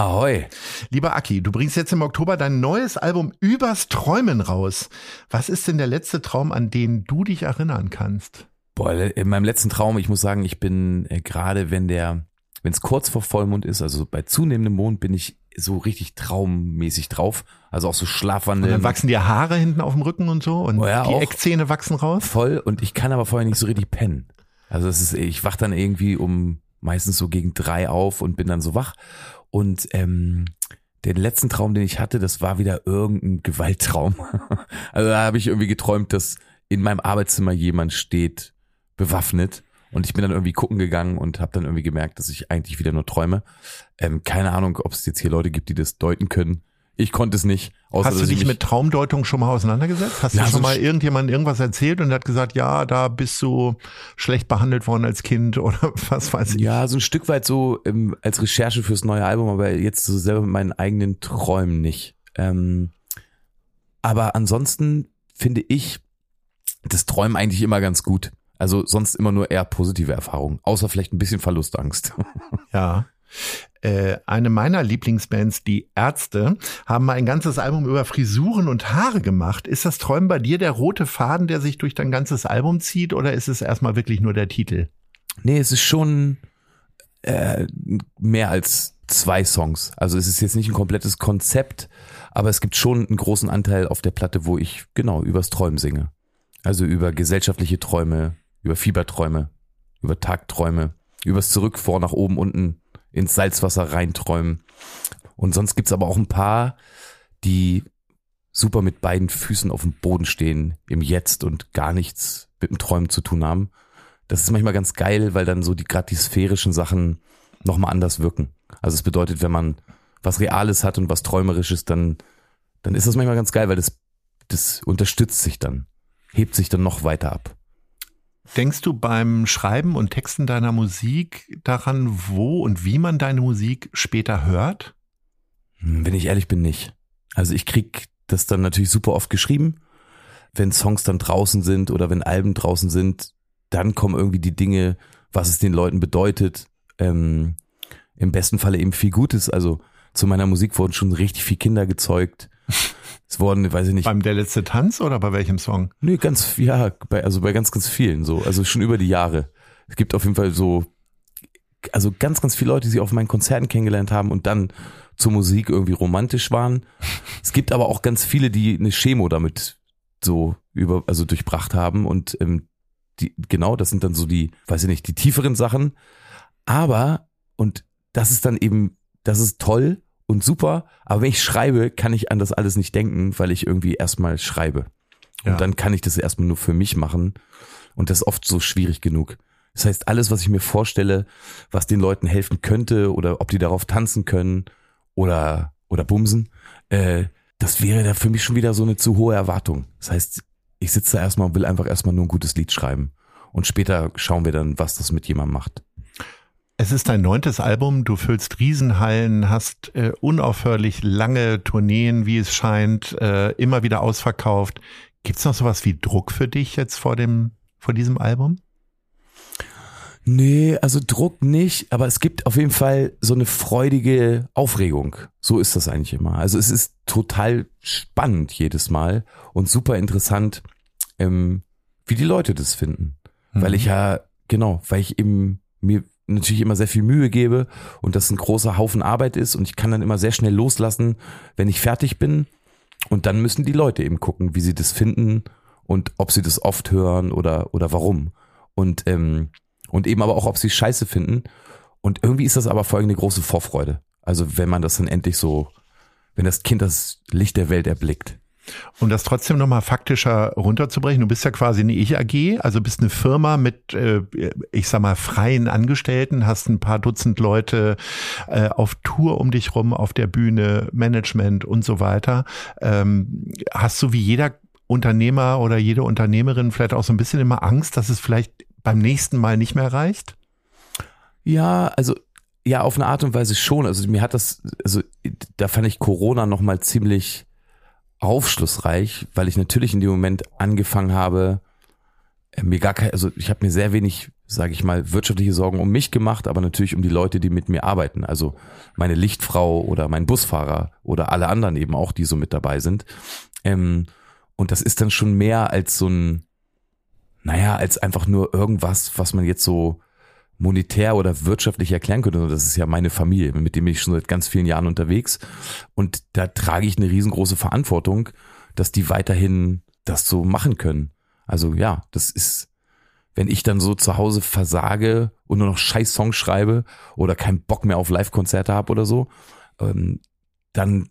Ahoi. Lieber Aki, du bringst jetzt im Oktober dein neues Album Übers Träumen raus. Was ist denn der letzte Traum, an den du dich erinnern kannst? Boah, in meinem letzten Traum, ich muss sagen, ich bin äh, gerade, wenn der, wenn es kurz vor Vollmond ist, also bei zunehmendem Mond, bin ich so richtig traummäßig drauf. Also auch so Und Schlafwandeln. dann wachsen dir Haare hinten auf dem Rücken und so und Oh ja, die. Eckzähne wachsen raus. voll und ich kann aber vorher nicht so richtig pennen. Also es ist, ich wach dann irgendwie um meistens so gegen drei auf und bin dann so wach. Und ähm, den letzten Traum, den ich hatte, das war wieder irgendein Gewalttraum. Also da habe ich irgendwie geträumt, dass in meinem Arbeitszimmer jemand steht, bewaffnet. Und ich bin dann irgendwie gucken gegangen und habe dann irgendwie gemerkt, dass ich eigentlich wieder nur träume. Ähm, keine Ahnung, ob es jetzt hier Leute gibt, die das deuten können. Ich konnte es nicht. Außer, Hast du dich mit Traumdeutung schon mal auseinandergesetzt? Hast Ja, du schon so mal irgendjemandem irgendwas erzählt und der hat gesagt, ja, da bist du schlecht behandelt worden als Kind oder was weiß ich? Ja, so ein Stück weit so ähm, als Recherche fürs neue Album, aber jetzt so selber mit meinen eigenen Träumen nicht. Ähm, aber ansonsten finde ich das Träumen eigentlich immer ganz gut. Also sonst immer nur eher positive Erfahrungen, außer vielleicht ein bisschen Verlustangst. Ja. Äh, eine meiner Lieblingsbands, die Ärzte, haben mal ein ganzes Album über Frisuren und Haare gemacht. Ist das Träumen bei dir der rote Faden, der sich durch dein ganzes Album zieht, oder ist es erstmal wirklich nur der Titel? Nee, es ist schon äh, mehr als zwei Songs. Also es ist jetzt nicht ein komplettes Konzept, aber es gibt schon einen großen Anteil auf der Platte, wo ich genau übers Träumen singe. Also über gesellschaftliche Träume, über Fieberträume, über Tagträume, übers Zurück, vor, nach oben, unten ins Salzwasser reinträumen. Und sonst gibt's aber auch ein paar, die super mit beiden Füßen auf dem Boden stehen, im Jetzt und gar nichts mit dem Träumen zu tun haben. Das ist manchmal ganz geil, weil dann so die gerade die sphärischen Sachen nochmal anders wirken. Also es bedeutet, wenn man was Reales hat und was Träumerisches, dann, dann ist das manchmal ganz geil, weil das, das unterstützt sich dann, hebt sich dann noch weiter ab. Denkst du beim Schreiben und Texten deiner Musik daran, wo und wie man deine Musik später hört? Hm, Wenn ich ehrlich bin, nicht. Also ich krieg das dann natürlich super oft geschrieben. Wenn Songs dann draußen sind oder wenn Alben draußen sind, dann kommen irgendwie die Dinge, was es den Leuten bedeutet. Ähm, Im besten Falle eben viel Gutes. Also zu meiner Musik wurden schon richtig viele Kinder gezeugt. Es wurden, weiß ich nicht, Beim Der letzte Tanz oder bei welchem Song? Nee, ganz, ja, bei, also bei ganz, ganz vielen so. Also schon über die Jahre. Es gibt auf jeden Fall so, also ganz, ganz viele Leute, die sich auf meinen Konzerten kennengelernt haben und dann zur Musik irgendwie romantisch waren. Es gibt aber auch ganz viele, die eine Chemo damit so über, also durchbracht haben und ähm, die, genau, das sind dann so die, weiß ich nicht, die tieferen Sachen. Aber, und das ist dann eben, das ist toll und super, aber wenn ich schreibe, kann ich an das alles nicht denken, weil ich irgendwie erstmal schreibe. Ja. Und dann kann ich das erstmal nur für mich machen. Und das ist oft so schwierig genug. Das heißt, alles, was ich mir vorstelle, was den Leuten helfen könnte oder ob die darauf tanzen können oder, oder bumsen, äh, das wäre da für mich schon wieder so eine zu hohe Erwartung. Das heißt, ich sitze da erstmal und will einfach erstmal nur ein gutes Lied schreiben. Und später schauen wir dann, was das mit jemandem macht. Es ist dein neuntes Album, du füllst Riesenhallen, hast äh, unaufhörlich lange Tourneen, wie es scheint, äh, immer wieder ausverkauft. Gibt's noch sowas wie Druck für dich jetzt vor dem, vor diesem Album? Nee, also Druck nicht, aber es gibt auf jeden Fall so eine freudige Aufregung. So ist das eigentlich immer. Also es ist total spannend jedes Mal und super interessant, ähm, wie die Leute das finden. Weil ich ja, genau, weil ich eben mir natürlich immer sehr viel Mühe gebe und das ein großer Haufen Arbeit ist und ich kann dann immer sehr schnell loslassen, wenn ich fertig bin. Und dann müssen die Leute eben gucken, wie sie das finden und ob sie das oft hören oder, oder warum. Und, ähm, und eben aber auch, ob sie scheiße finden. Und irgendwie ist das aber vor allem eine große Vorfreude. Also wenn man das dann endlich so, wenn das Kind das Licht der Welt erblickt. Um das trotzdem nochmal faktischer runterzubrechen, du bist ja quasi eine Ich-AG, also bist eine Firma mit, äh, ich sag mal, freien Angestellten, hast ein paar Dutzend Leute äh, auf Tour um dich rum, auf der Bühne, Management und so weiter. Ähm, hast du wie jeder Unternehmer oder jede Unternehmerin vielleicht auch so ein bisschen immer Angst, dass es vielleicht beim nächsten Mal nicht mehr reicht? Ja, also ja, auf eine Art und Weise schon. Also mir hat das, also da fand ich Corona nochmal ziemlich aufschlussreich, weil ich natürlich in dem Moment angefangen habe, äh, mir gar kein, also ich habe mir sehr wenig, sage ich mal, wirtschaftliche Sorgen um mich gemacht, aber natürlich um die Leute, die mit mir arbeiten. Also meine Lichtfrau oder mein Busfahrer oder alle anderen eben auch, die so mit dabei sind. Ähm, und das ist dann schon mehr als so ein, naja, als einfach nur irgendwas, was man jetzt so monetär oder wirtschaftlich erklären könnte. Das ist ja meine Familie, mit dem bin ich schon seit ganz vielen Jahren unterwegs. Und da trage ich eine riesengroße Verantwortung, dass die weiterhin das so machen können. Also ja, das ist, wenn ich dann so zu Hause versage und nur noch scheiß Songs schreibe oder keinen Bock mehr auf Live-Konzerte habe oder so, ähm, dann,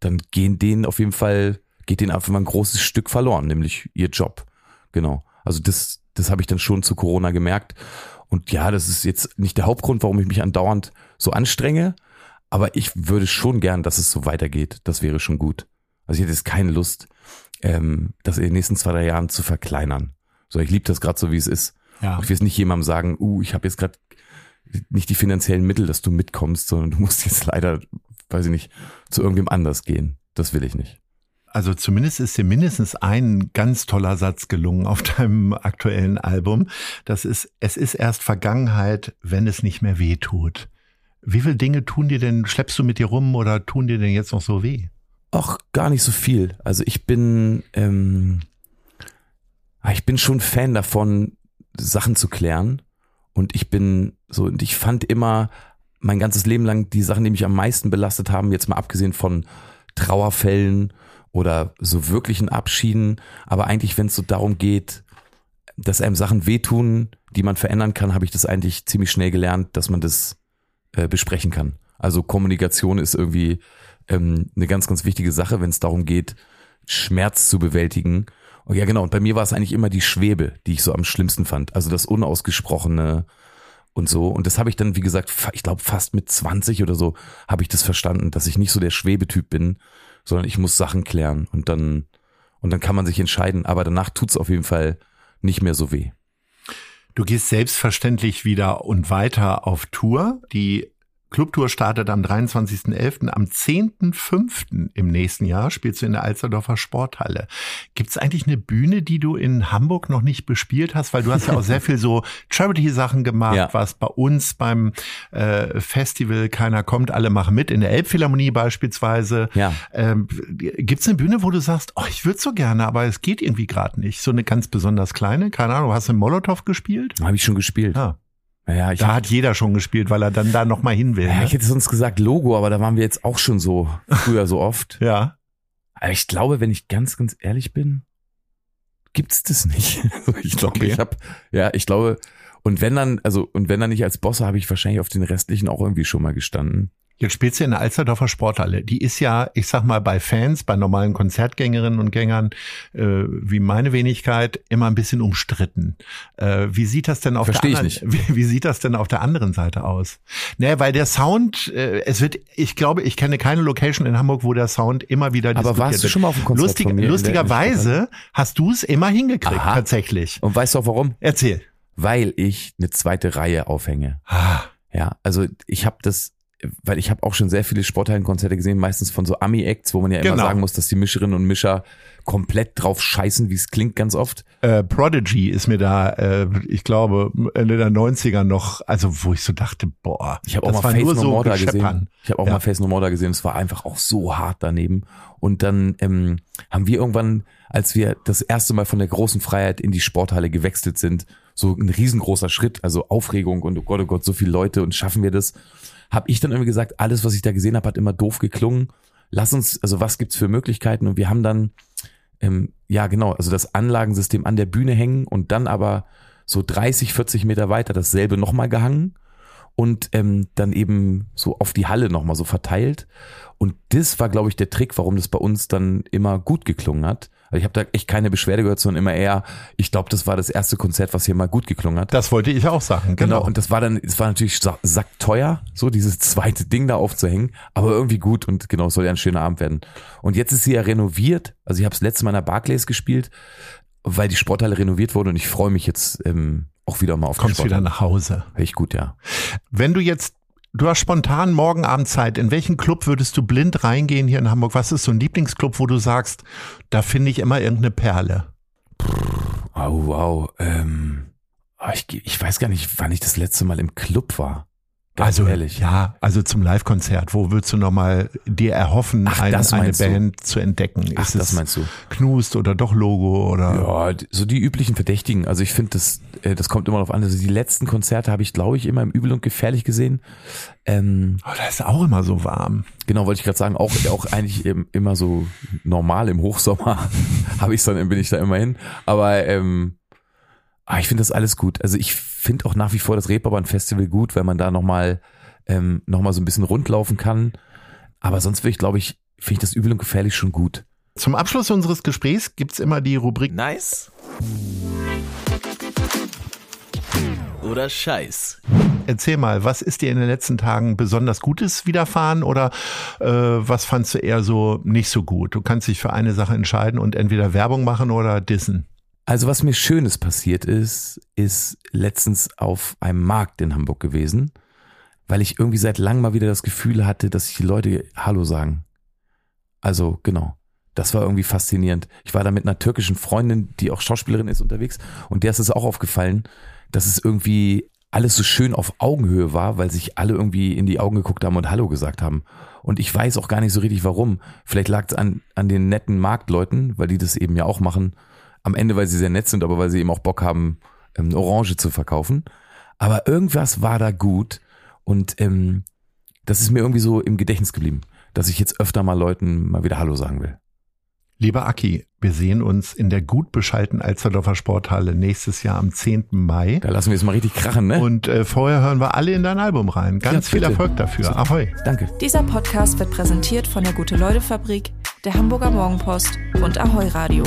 dann gehen denen auf jeden Fall, geht denen einfach mal ein großes Stück verloren, nämlich ihr Job. Genau. Also das, das habe ich dann schon zu Corona gemerkt. Und ja, das ist jetzt nicht der Hauptgrund, warum ich mich andauernd so anstrenge, aber ich würde schon gern, dass es so weitergeht. Das wäre schon gut. Also ich hätte jetzt keine Lust, ähm, das in den nächsten zwei, drei Jahren zu verkleinern. So, ich liebe das gerade so, wie es ist. Ja. Ich will jetzt nicht jemandem sagen, uh, ich habe jetzt gerade nicht die finanziellen Mittel, dass du mitkommst, sondern du musst jetzt leider, weiß ich nicht, zu irgendwem anders gehen. Das will ich nicht. Also zumindest ist dir mindestens ein ganz toller Satz gelungen auf deinem aktuellen Album. Das ist, es ist erst Vergangenheit, wenn es nicht mehr weh tut. Wie viele Dinge tun dir denn, schleppst du mit dir rum oder tun dir denn jetzt noch so weh? Ach, gar nicht so viel. Also ich bin, ähm, ah, ich bin schon Fan davon, Sachen zu klären. Und ich bin so, und ich fand immer mein ganzes Leben lang die Sachen, die mich am meisten belastet haben, jetzt mal abgesehen von Trauerfällen oder so wirklichen Abschieden. Aber eigentlich, wenn es so darum geht, dass einem Sachen wehtun, die man verändern kann, habe ich das eigentlich ziemlich schnell gelernt, dass man das äh, besprechen kann. Also Kommunikation ist irgendwie ähm, eine ganz, ganz wichtige Sache, wenn es darum geht, Schmerz zu bewältigen. Und ja, genau. Und bei mir war es eigentlich immer die Schwebe, die ich so am schlimmsten fand. Also das Unausgesprochene und so. Und das habe ich dann, wie gesagt, ich glaube fast mit 20 oder so habe ich das verstanden, dass ich nicht so der Schwebetyp bin, sondern ich muss Sachen klären und dann, und dann kann man sich entscheiden. Aber danach tut's auf jeden Fall nicht mehr so weh. Du gehst selbstverständlich wieder und weiter auf Tour. Die Clubtour startet am 23.11. Am 10.05. im nächsten Jahr spielst du in der Alsterdorfer Sporthalle. Gibt es eigentlich eine Bühne, die du in Hamburg noch nicht bespielt hast? Weil du hast ja auch sehr viel so Charity-Sachen gemacht, Ja. warst bei uns beim äh, Festival Keiner kommt, alle machen mit, in der Elbphilharmonie beispielsweise. Ja. Ähm, Gibt es eine Bühne, wo du sagst, oh, ich würde so gerne, aber es geht irgendwie gerade nicht? So eine ganz besonders kleine? Keine Ahnung, hast du in Molotow gespielt? Habe ich schon gespielt. Ja. Ich, Da hat jeder schon gespielt, weil er dann da noch mal hin will. ja, Ne? ich hätte sonst gesagt Logo, aber da waren wir jetzt auch schon so früher so oft. Ja. Aber ich glaube, wenn ich ganz, ganz ehrlich bin, gibt's das nicht. Also ich glaube, Okay. ich habe, ja, ich glaube, und wenn dann, also, und wenn dann nicht als Bosse, habe ich wahrscheinlich auf den restlichen auch irgendwie schon mal gestanden. Jetzt spielst du in der Alsterdorfer Sporthalle. Die ist ja, ich sag mal, bei Fans, bei normalen Konzertgängerinnen und Gängern, äh, wie meine Wenigkeit, immer ein bisschen umstritten. Äh, wie sieht das denn auf Versteh der anderen, Wie, wie sieht das denn auf der anderen Seite aus? Naja, weil der Sound, äh, es wird, ich glaube, ich kenne keine Location in Hamburg, wo der Sound immer wieder Aber warst du wird. schon mal auf einem Konzert Lustig, Lustigerweise hast du es immer hingekriegt, Aha. tatsächlich. Und weißt du auch warum? Erzähl. Weil ich eine zweite Reihe aufhänge. Ah, Ja, also ich habe das, weil ich habe auch schon sehr viele Sporthallenkonzerte gesehen, meistens von so Ami-Acts, wo man ja immer Genau. sagen muss, dass die Mischerinnen und Mischer komplett drauf scheißen, wie es klingt ganz oft. äh, Prodigy ist mir da, äh, ich glaube, Ende der 90er noch, also wo ich so dachte, boah, Ich habe auch mal Face No so More da gesehen. Ich habe auch Ja. mal Face No More da gesehen. Es war einfach auch so hart daneben. Und dann ähm, haben wir irgendwann, als wir das erste Mal von der großen Freiheit in die Sporthalle gewechselt sind, so ein riesengroßer Schritt, also Aufregung und oh Gott, oh Gott, so viele Leute und schaffen wir das, habe ich dann irgendwie gesagt, alles, was ich da gesehen habe, hat immer doof geklungen. lass uns, also was gibt's für Möglichkeiten? Und wir haben dann, ähm, ja genau, also das Anlagensystem an der Bühne hängen und dann aber so 30, 40 Meter weiter dasselbe nochmal gehangen und ähm, dann eben so auf die Halle nochmal so verteilt. Und das war, glaube ich, der Trick, warum das bei uns dann immer gut geklungen hat. Also ich habe da echt keine Beschwerde gehört, sondern immer eher, ich glaube, das war das erste Konzert, was hier mal gut geklungen hat. Das wollte ich auch sagen, genau. Genau, und das war dann, es war natürlich sa- sackteuer, so dieses zweite Ding da aufzuhängen, aber irgendwie gut und genau, es soll ja ein schöner Abend werden. Und jetzt ist sie ja renoviert, also ich habe das letzte Mal in der Barclays gespielt, weil die Sporthalle renoviert wurde und ich freue mich jetzt ähm, auch wieder mal auf Kommst die wieder Sporthalle. nach Hause. Echt gut, ja. Wenn du jetzt, du hast spontan morgen Abend Zeit, in welchen Club würdest du blind reingehen hier in Hamburg? Was ist so ein Lieblingsclub, wo du sagst, da finde ich immer irgendeine Perle? Wow, wow. Ähm, ah, ich, ich weiß gar nicht, wann ich das letzte Mal im Club war. Ganz also ehrlich. ja, also zum Live-Konzert, wo würdest du nochmal dir erhoffen, Ach, ein, eine meinst du? Band zu entdecken? Ach, ist das es meinst du? Knust oder doch Logo oder? Ja, so die üblichen Verdächtigen. Also ich finde, das, äh, das kommt immer darauf an. Also die letzten Konzerte habe ich, glaube ich, immer im Übel und Gefährlich gesehen. Ähm, Oh, da ist auch immer so warm. genau, wollte ich gerade sagen, auch, auch eigentlich im, immer so normal im Hochsommer habe ich dann, bin ich da immer hin. Aber ähm, ah, ich finde das alles gut. Also ich finde auch nach wie vor das Reeperbahn Festival gut, weil man da nochmal ähm, noch mal so ein bisschen rundlaufen kann. Aber sonst würde ich, glaube ich, finde ich das Übel und Gefährlich schon gut. Zum Abschluss unseres Gesprächs gibt's immer die Rubrik Nice oder Scheiß. Erzähl mal, was ist dir in den letzten Tagen besonders Gutes widerfahren oder äh, was fandst du eher so nicht so gut? Du kannst dich für eine Sache entscheiden und entweder Werbung machen oder dissen. Also was mir Schönes passiert ist, ist letztens auf einem Markt in Hamburg gewesen, weil ich irgendwie seit langem mal wieder das Gefühl hatte, dass sich die Leute Hallo sagen. Also genau, das war irgendwie faszinierend. Ich war da mit einer türkischen Freundin, die auch Schauspielerin ist, unterwegs und der ist es auch aufgefallen, dass es irgendwie alles so schön auf Augenhöhe war, weil sich alle irgendwie in die Augen geguckt haben und Hallo gesagt haben. Und ich weiß auch gar nicht so richtig warum. Vielleicht lag es an, an den netten Marktleuten, weil die das eben ja auch machen. Am Ende, weil sie sehr nett sind, aber weil sie eben auch Bock haben, ähm, Orange zu verkaufen. Aber irgendwas war da gut und ähm, das ist mir irgendwie so im Gedächtnis geblieben, dass ich jetzt öfter mal Leuten mal wieder Hallo sagen will. Lieber Aki, wir sehen uns in der gut beschalten Alsterdorfer Sporthalle nächstes Jahr am 10. Mai. Da lassen wir es mal richtig krachen, ne? Und äh, vorher hören wir alle in dein Album rein. Ganz Ja, viel. Erfolg dafür. Ahoi. Danke. Dieser Podcast wird präsentiert von der Gute-Leute-Fabrik, der Hamburger Morgenpost und Ahoi Radio.